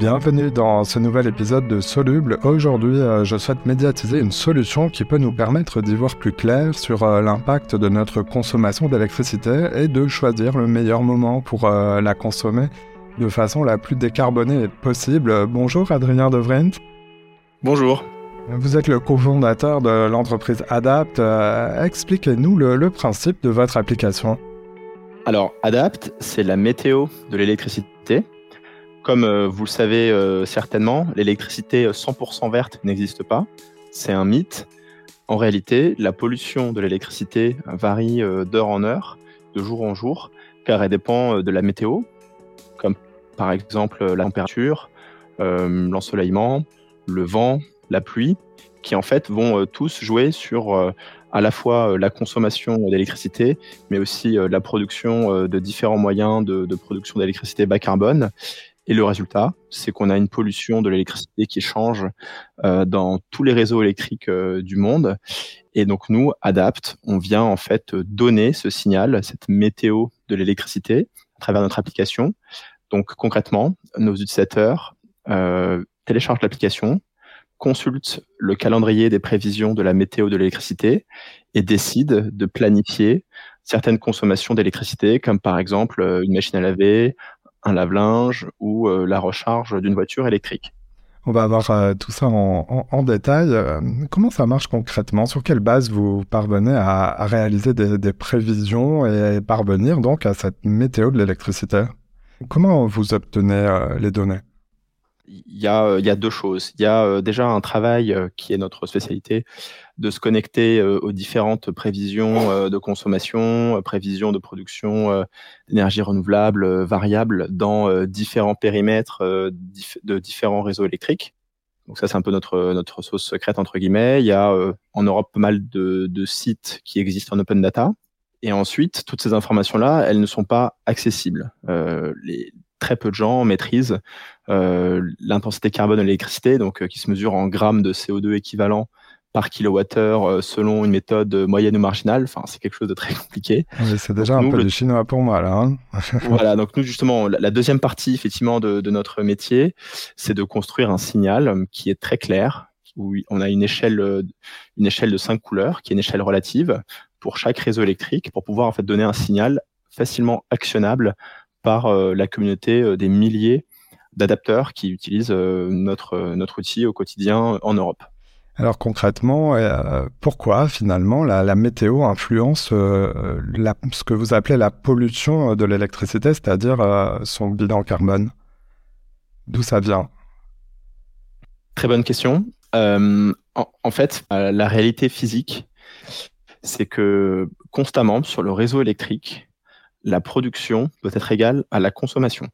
Bienvenue dans ce nouvel épisode de Soluble. Aujourd'hui, euh, je souhaite médiatiser une solution qui peut nous permettre d'y voir plus clair sur euh, l'impact de notre consommation d'électricité et de choisir le meilleur moment pour euh, la consommer de façon la plus décarbonée possible. Bonjour Adrien Devrendt. Bonjour. Vous êtes le cofondateur de l'entreprise Adapt. Expliquez-nous le principe de votre application. Alors, Adapt, c'est la météo de l'électricité. Comme euh, vous le savez euh, certainement, l'électricité 100% verte n'existe pas. C'est un mythe. En réalité, la pollution de l'électricité varie euh, d'heure en heure, de jour en jour, car elle dépend de la météo, comme par exemple la température, l'ensoleillement, le vent, la pluie, qui en fait vont tous jouer sur à la fois la consommation d'électricité, mais aussi la production de différents moyens de production d'électricité bas carbone. Et le résultat, c'est qu'on a une pollution de l'électricité qui change euh, dans tous les réseaux électriques euh, du monde. Et donc nous, Adapt, on vient en fait donner ce signal, cette météo de l'électricité à travers notre application. Donc concrètement, nos utilisateurs euh, téléchargent l'application, consultent le calendrier des prévisions de la météo de l'électricité et décident de planifier certaines consommations d'électricité, comme par exemple une machine à laver, un lave-linge ou euh, la recharge d'une voiture électrique. On va voir euh, tout ça en, détail. Euh, comment ça marche concrètement? Sur quelle base vous parvenez à, réaliser des, prévisions et parvenir donc à cette météo de l'électricité? Comment vous obtenez les données? Il y, a, il y a deux choses. Il y a déjà un travail qui est notre spécialité de se connecter euh, aux différentes prévisions euh, de consommation, euh, prévisions de production d'énergie renouvelable variables dans différents périmètres de différents réseaux électriques. Donc ça, c'est un peu notre notre sauce secrète entre guillemets. Il y a en Europe pas mal de, sites qui existent en open data. Et ensuite, toutes ces informations-là, elles ne sont pas accessibles. Euh, les, très peu de gens maîtrisent euh, l'intensité carbone de l'électricité, donc qui se mesure en grammes de CO2 équivalent par kilowattheure euh, selon une méthode moyenne ou marginale. Enfin, c'est quelque chose de très compliqué. c'est déjà un peu du chinois pour moi là. Hein. voilà, donc nous justement, la, deuxième partie effectivement de, de notre métier, c'est de construire un signal qui est très clair, où on a une échelle, une échelle de cinq couleurs, qui est une échelle relative pour chaque réseau électrique, pour pouvoir en fait donner un signal facilement actionnable par euh, la communauté euh, des milliers d'adapteurs qui utilisent notre, notre outil au quotidien en Europe. Alors concrètement, euh, pourquoi finalement la, météo influence euh, ce que vous appelez la pollution de l'électricité, c'est-à-dire euh, son bilan carbone? D'où ça vient? Très bonne question. En, fait, la réalité physique, c'est que constamment sur le réseau électrique, la production doit être égale à la consommation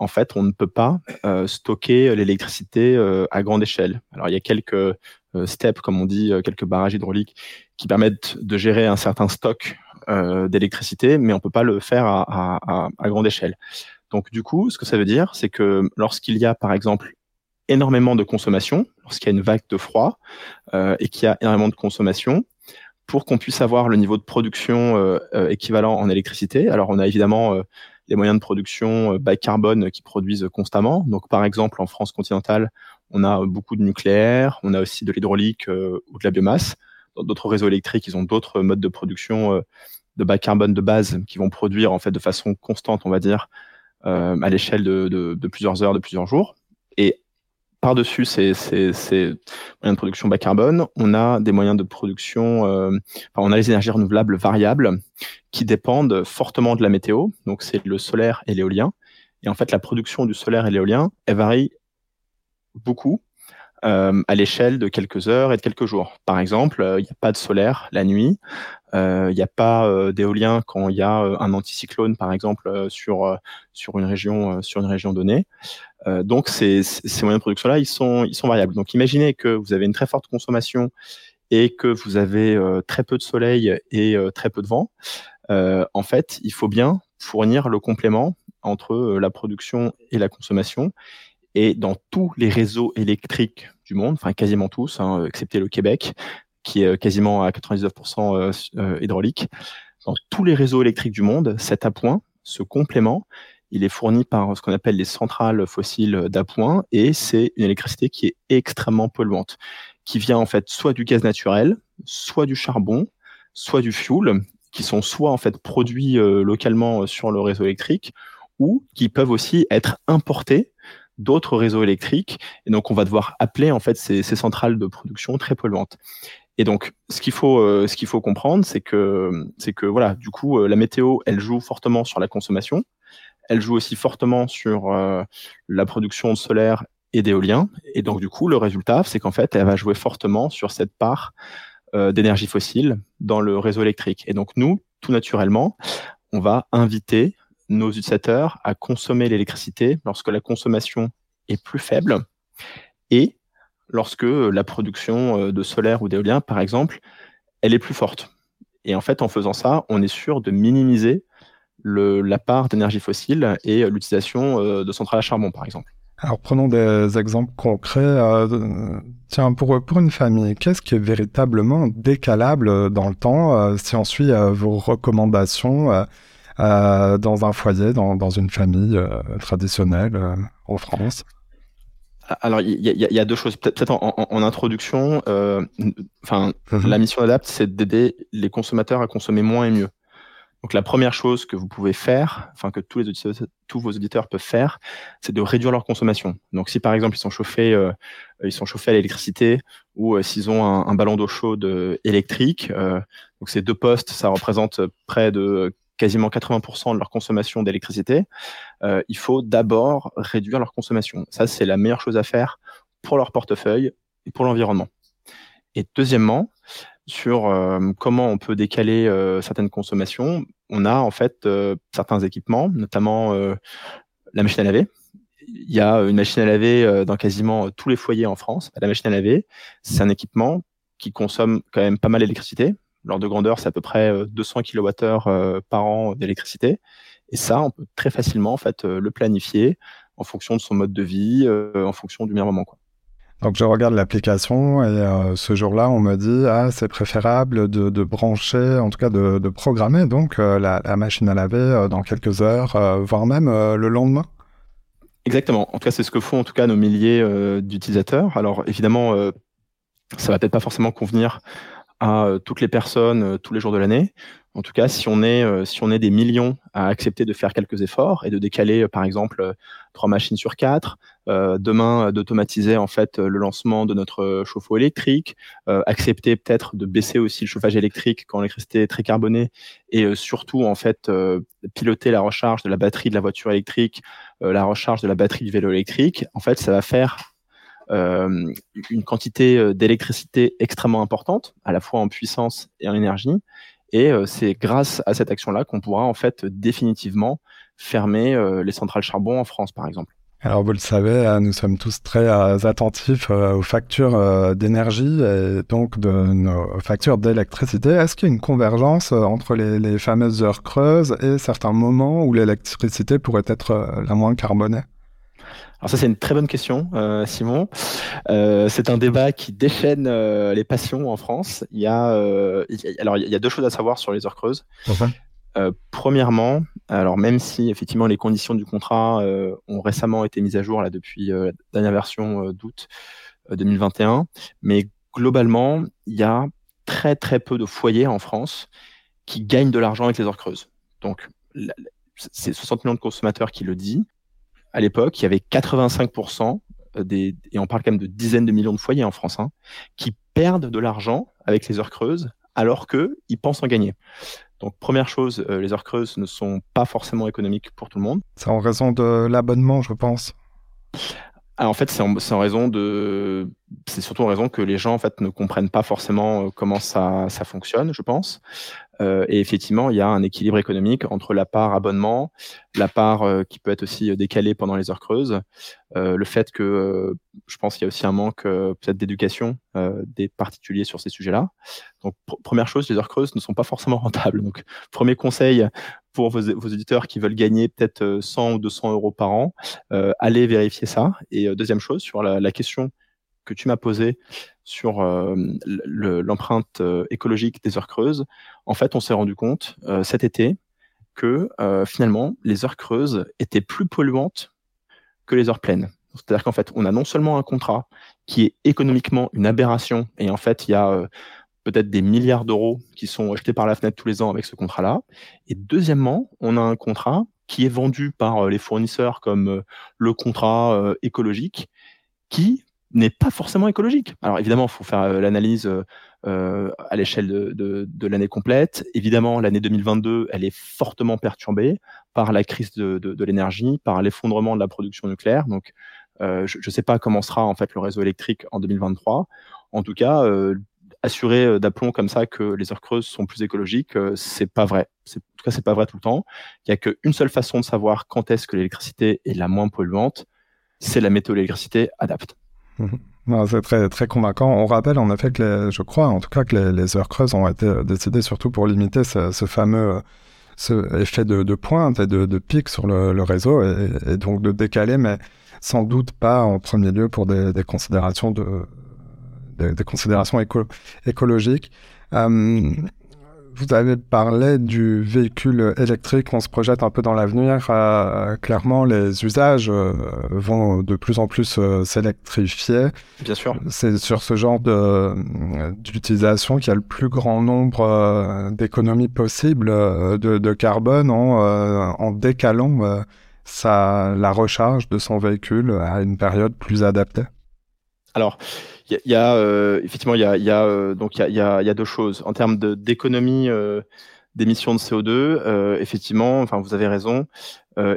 en fait, on ne peut pas stocker l'électricité à grande échelle. Alors, il y a quelques euh, steps, comme on dit, euh, quelques barrages hydrauliques qui permettent de gérer un certain stock euh, d'électricité, mais on peut pas le faire à, grande échelle. Donc du coup, ce que ça veut dire, c'est que lorsqu'il y a, par exemple, énormément de consommation, lorsqu'il y a une vague de froid et qu'il y a énormément de consommation, pour qu'on puisse avoir le niveau de production équivalent en électricité, alors on a évidemment les moyens de production bas carbone qui produisent constamment. Donc par exemple, en France continentale, on a beaucoup de nucléaire, on a aussi de l'hydraulique euh, ou de la biomasse. Dans d'autres réseaux électriques, ils ont d'autres modes de production euh, de bas carbone de base qui vont produire en fait de façon constante, on va dire, euh, à l'échelle de, plusieurs heures, de plusieurs jours. Par-dessus ces, moyens de production bas carbone, on a des moyens de production, enfin, on a les énergies renouvelables variables qui dépendent fortement de la météo. Donc c'est le solaire et l'éolien. Et en fait, la production du solaire et l'éolien, elle varie beaucoup euh, à l'échelle de quelques heures et de quelques jours. Par exemple, euh, il n'y a pas de solaire la nuit, euh, il n'y a pas d'éolien quand il y a un anticyclone, par exemple, sur sur une région sur une région donnée. Donc ces, moyens de production là, ils sont variables. Donc imaginez que vous avez une très forte consommation et que vous avez très peu de soleil et très peu de vent. en fait, il faut bien fournir le complément entre la production et la consommation et dans tous les réseaux électriques du monde, enfin quasiment tous, hein, excepté le Québec, qui est quasiment à 99% euh, euh, hydraulique, dans tous les réseaux électriques du monde, cet appoint, ce complément, il est fourni par ce qu'on appelle les centrales fossiles d'appoint et c'est une électricité qui est extrêmement polluante, qui vient en fait soit du gaz naturel, soit du charbon, soit du fuel, qui sont soit en fait produits euh, localement sur le réseau électrique ou qui peuvent aussi être importés d'autres réseaux électriques. Et donc, on va devoir appeler en fait ces, centrales de production très polluantes. Et donc, ce qu'il faut, euh, ce qu'il faut comprendre, c'est que, c'est que voilà, du coup, euh, la météo, elle joue fortement sur la consommation. Elle joue aussi fortement sur euh, la production solaire et d'éolien. Et donc, du coup, le résultat, c'est qu'en fait, elle va jouer fortement sur cette part d'énergie fossile dans le réseau électrique. Et donc, nous, tout naturellement, on va inviter nos utilisateurs à consommer l'électricité lorsque la consommation est plus faible et lorsque euh, la production euh, de solaire ou d'éolien, par exemple, elle est plus forte. Et en fait, en faisant ça, on est sûr de minimiser le, la part d'énergie fossile et euh, l'utilisation de centrales à charbon, par exemple. Alors prenons des exemples concrets. tiens, pour, pour une famille, qu'est-ce qui est véritablement décalable dans le temps si on suit vos recommandations dans un foyer, dans, dans une famille traditionnelle en France? Alors, il y, a deux choses. Peut-être en, introduction, euh, enfin, mhm. la mission d'Adapt, c'est d'aider les consommateurs à consommer moins et mieux. Donc, la première chose que vous pouvez faire, enfin que tous les tous vos auditeurs peuvent faire, c'est de réduire leur consommation. Donc, si par exemple ils sont chauffés, euh, ils sont chauffés à l'électricité, ou euh, s'ils ont un, ballon d'eau chaude électrique, donc ces deux postes, ça représente près de quasiment 80% de leur consommation d'électricité, euh, il faut d'abord réduire leur consommation. Ça, c'est la meilleure chose à faire pour leur portefeuille et pour l'environnement. Et deuxièmement, sur euh, comment on peut décaler euh, certaines consommations, on a en fait certains équipements, notamment la machine à laver. Il y a une machine à laver dans quasiment tous les foyers en France. La machine à laver, c'est un équipement qui consomme quand même pas mal d'électricité, L'ordre de grandeur, c'est à peu près 200 euh, kWh euh, par an d'électricité. Et ça, on peut très facilement en fait euh, le planifier en fonction de son mode de vie, en fonction du meilleur moment. Quoi. Donc je regarde l'application et ce jour-là, on me dit ah c'est préférable de, brancher, en tout cas de, programmer donc la, la, machine à laver dans quelques heures, voire même le lendemain. Exactement. En tout cas, c'est ce que font en tout cas nos milliers d'utilisateurs. Alors évidemment, ça va peut-être pas forcément convenir à euh, toutes les personnes euh, tous les jours de l'année. En tout cas, si on est euh, si on est des millions à accepter de faire quelques efforts et de décaler, par exemple, trois machines sur quatre, demain d'automatiser en fait le lancement de notre chauffe-eau électrique, accepter peut-être de baisser aussi le chauffage électrique quand l'électricité est très carbonée et surtout en fait piloter la recharge de la batterie de la voiture électrique, la recharge de la batterie du vélo électrique. En fait, ça va faire euh, une quantité euh, d'électricité extrêmement importante, à la fois en puissance et en énergie. Et euh, c'est grâce à cette action-là qu'on pourra en fait définitivement fermer les centrales charbon en France, par exemple. Alors vous le savez, nous sommes tous très attentifs aux factures d'énergie et donc de nos factures d'électricité. Est-ce qu'il y a une convergence entre les, les, fameuses heures creuses et certains moments où l'électricité pourrait être la moins carbonée? Alors ça c'est une très bonne question, euh, Simon. Euh, c'est un débat qui déchaîne euh, les passions en France. Il y a, alors il y a deux choses à savoir sur les heures creuses. premièrement, alors même si effectivement les conditions du contrat ont récemment été mises à jour là depuis la dernière version d'août 2021, mais globalement il y a très très peu de foyers en France qui gagnent de l'argent avec les heures creuses. Donc c'est 60 millions de consommateurs qui le disent à l'époque, il y avait 85% des, et on parle quand même de dizaines de millions de foyers en France, hein, qui perdent de l'argent avec les heures creuses, alors qu'ils pensent en gagner. Donc première chose, euh, les heures creuses ne sont pas forcément économiques pour tout le monde. C'est en raison de l'abonnement, je pense. Ah, en fait, c'est en, en, raison de, c'est surtout en raison que les gens en fait ne comprennent pas forcément euh, comment ça, ça fonctionne, je pense. Euh, et effectivement, il y a un équilibre économique entre la part abonnement, la part euh, qui peut être aussi décalée pendant les heures creuses, le fait que je pense qu'il y a aussi un manque peut-être d'éducation des particuliers sur ces sujets-là. Donc première chose, les heures creuses ne sont pas forcément rentables. Donc premier conseil pour vos, vos auditeurs qui veulent gagner peut-être 100 ou 200 euros par an, allez vérifier ça. Et deuxième chose sur la question que tu m'as posée sur euh, l'empreinte euh, écologique des heures creuses, en fait, on s'est rendu compte euh, cet été que finalement les heures creuses étaient plus polluantes que les heures pleines. C'est-à-dire qu'en fait, on a non seulement un contrat qui est économiquement une aberration, et en fait, il y a peut-être des milliards d'euros qui sont jetés par la fenêtre tous les ans avec ce contrat-là. Et deuxièmement, on a un contrat qui est vendu par les fournisseurs comme le contrat écologique, qui n'est pas forcément écologique. Alors évidemment, il faut faire l'analyse euh, à l'échelle de, l'année complète. Évidemment, l'année 2022, elle est fortement perturbée par la crise de, l'énergie, par l'effondrement de la production nucléaire. Donc, euh, je ne sais pas comment sera en fait le réseau électrique en 2023. En tout cas, euh, assurer euh, d'aplomb comme ça que les heures creuses sont plus écologiques, euh, c'est pas vrai. En tout cas, c'est pas vrai tout le temps. Il y a qu'une seule façon de savoir quand est-ce que l'électricité est la moins polluante, c'est la météo électricité adapte. Mmh c'est très, très convaincant. On rappelle en effet que je crois en tout cas que les, heures creuses ont été euh, décidées surtout pour limiter ce, fameux euh, ce effet de, pointe et de, pic sur le, réseau et, donc de décaler, mais sans doute pas en premier lieu pour des, considérations de des, considérations écologiques. Euh, vous avez parlé du véhicule électrique, on se projette un peu dans l'avenir. Euh, clairement, les usages euh, vont de plus en plus euh, s'électrifier. Bien sûr. C'est sur ce genre d'utilisation qu'il y a le plus grand nombre d'économies possibles de, carbone en, en décalant sa, la recharge de son véhicule à une période plus adaptée. Alors, il y, a euh, effectivement il y a, euh, il y a, a, y a, deux choses en termes d'économie euh, d'émissions de CO2. effectivement, enfin vous avez raison,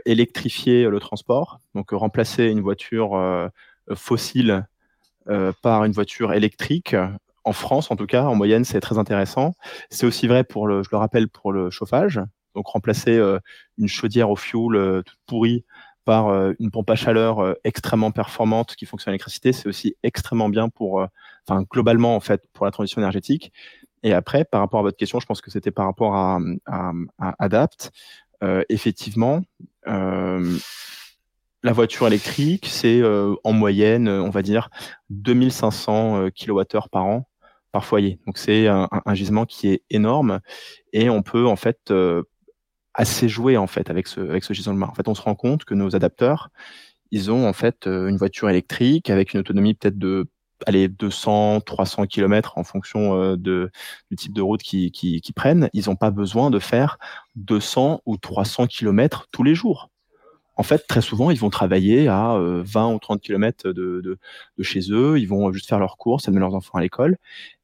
électrifier le transport, donc remplacer une voiture fossile par une voiture électrique. En France, en tout cas, en moyenne, c'est très intéressant. C'est aussi vrai pour le, je le rappelle, pour le chauffage. Donc remplacer une chaudière au fioul toute pourrie par euh, une pompe à chaleur euh, extrêmement performante qui fonctionne à l'électricité, c'est aussi extrêmement bien pour, euh, enfin globalement en fait, pour la transition énergétique. Et après, par rapport à votre question, je pense que c'était par rapport à, Adapt. Effectivement, la voiture électrique, c'est en moyenne, on va dire, 2500 kWh par an par foyer. Donc c'est un, un, gisement qui est énorme et on peut en fait assez joué en fait avec ce avec ce gisement de En fait, on se rend compte que nos adapteurs, ils ont en fait euh, une voiture électrique avec une autonomie peut-être de allez 200 300 km en fonction euh, de du type de route qu'ils qui, qui prennent, ils n'ont pas besoin de faire 200 ou 300 km tous les jours en fait, très souvent, ils vont travailler à 20 euh, ou 30 km de, de, de, chez eux, ils vont juste faire leurs courses, amener leurs enfants à l'école.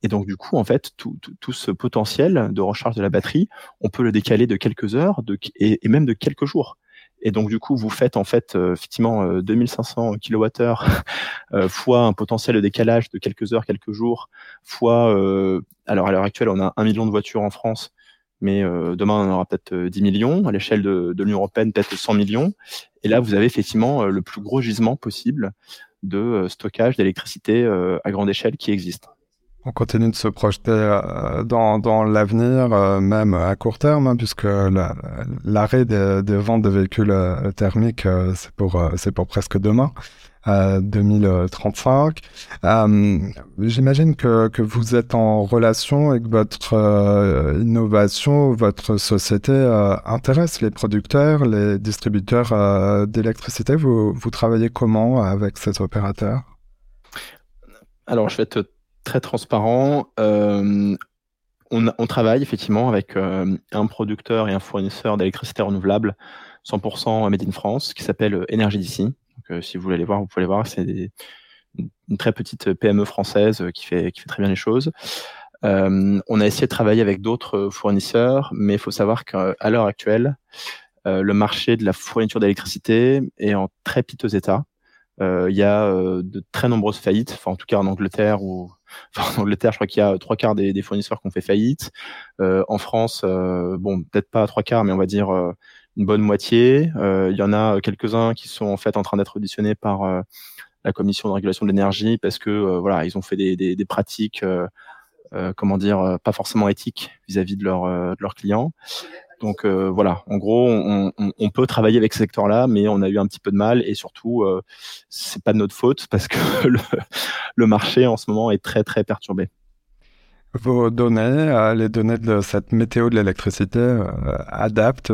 Et donc, du coup, en fait, tout, tout, ce potentiel de recharge de la batterie, on peut le décaler de quelques heures de, et, même de quelques jours. Et donc, du coup, vous faites en fait euh, effectivement 2500 kWh fois un potentiel de décalage de quelques heures, quelques jours, fois, alors à l'heure actuelle, on a un million de voitures en France mais euh, demain on aura peut-être 10 euh, millions, à l'échelle de, l'Union européenne peut-être 100 millions. Et là, vous avez effectivement euh, le plus gros gisement possible de stockage d'électricité à grande échelle qui existe. On continue de se projeter dans, l'avenir, même à court terme, hein, puisque l'arrêt des, ventes de véhicules thermiques, c'est pour presque demain. 2035. Euh, j'imagine que, que, vous êtes en relation avec votre euh, innovation, votre société euh, intéresse les producteurs, les distributeurs d'électricité. Vous, vous travaillez comment avec ces opérateurs Alors, je vais être très transparent. On, on, travaille effectivement avec un producteur et un fournisseur d'électricité renouvelable 100% made in France qui s'appelle d'ici euh, si vous voulez aller voir, vous pouvez aller voir. C'est une très petite PME française qui fait, qui fait très bien les choses. Euh, on a essayé de travailler avec d'autres fournisseurs, mais il faut savoir qu'à l'heure actuelle, euh, le marché de la fourniture d'électricité est en très piteux état. Il y a de très nombreuses faillites, en tout cas en Angleterre ou en Angleterre, je crois qu'il y a trois quarts des, des, fournisseurs qui ont fait faillite. en France, bon peut-être pas trois quarts, mais on va dire une bonne moitié. Euh, il y en a quelques-uns qui sont en fait en train d'être auditionnés par euh, la commission de régulation de l'énergie parce que euh, voilà, ils ont fait des, des, des pratiques, comment dire, pas forcément éthiques vis-à-vis de, leur, de leurs clients. Donc voilà, en gros, on, on, on, peut travailler avec ce secteur-là, mais on a eu un petit peu de mal et surtout, euh, c'est pas de notre faute parce que le, le marché en ce moment est très très perturbé. Vos données, les données de cette météo de l'électricité adaptent,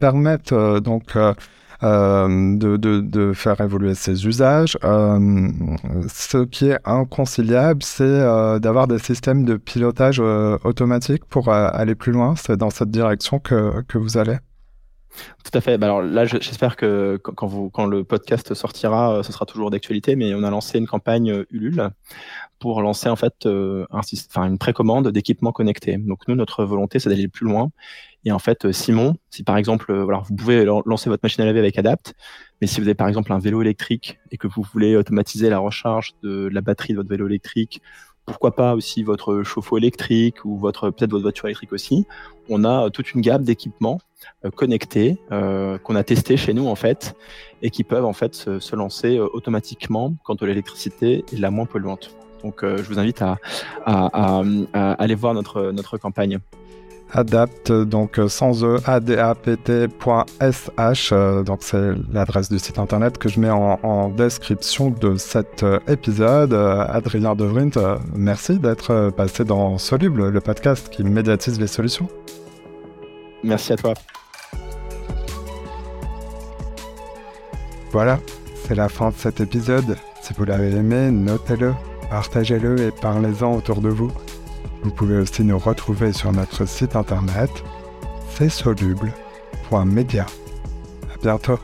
permettent donc de, de, faire évoluer ses usages. ce qui est inconciliable, c'est d'avoir des systèmes de pilotage automatique pour aller plus loin. C'est dans cette direction que, que vous allez. Tout à fait. Bah, alors là, j'espère que quand, vous, quand le podcast sortira, euh, ce sera toujours d'actualité. Mais on a lancé une campagne euh, Ulule pour lancer en fait euh, un, enfin, une précommande d'équipements connectés. Donc nous, notre volonté, c'est d'aller plus loin. Et en fait, Simon, si par exemple, voilà, vous pouvez lancer votre machine à laver avec Adapt, mais si vous avez par exemple un vélo électrique et que vous voulez automatiser la recharge de la batterie de votre vélo électrique pourquoi pas aussi votre chauffe-eau électrique ou votre peut-être votre voiture électrique aussi. On a toute une gamme d'équipements euh, connectés euh, qu'on a testés chez nous en fait et qui peuvent en fait se, lancer euh, automatiquement quand l'électricité est la moins polluante. Donc je vous invite à, à, à aller voir notre, notre campagne. Adapt, donc sans e, adapt.sh, euh, donc c'est l'adresse du site internet que je mets en, description de cet euh, épisode. Euh, Adrien Devrint, merci d'être passé dans Soluble, le podcast qui médiatise les solutions. Merci à toi. Voilà, c'est la fin de cet épisode. Si vous l'avez aimé, notez-le, partagez-le et parlez-en autour de vous. Vous pouvez aussi nous retrouver sur notre site internet csoluble.media. À bientôt.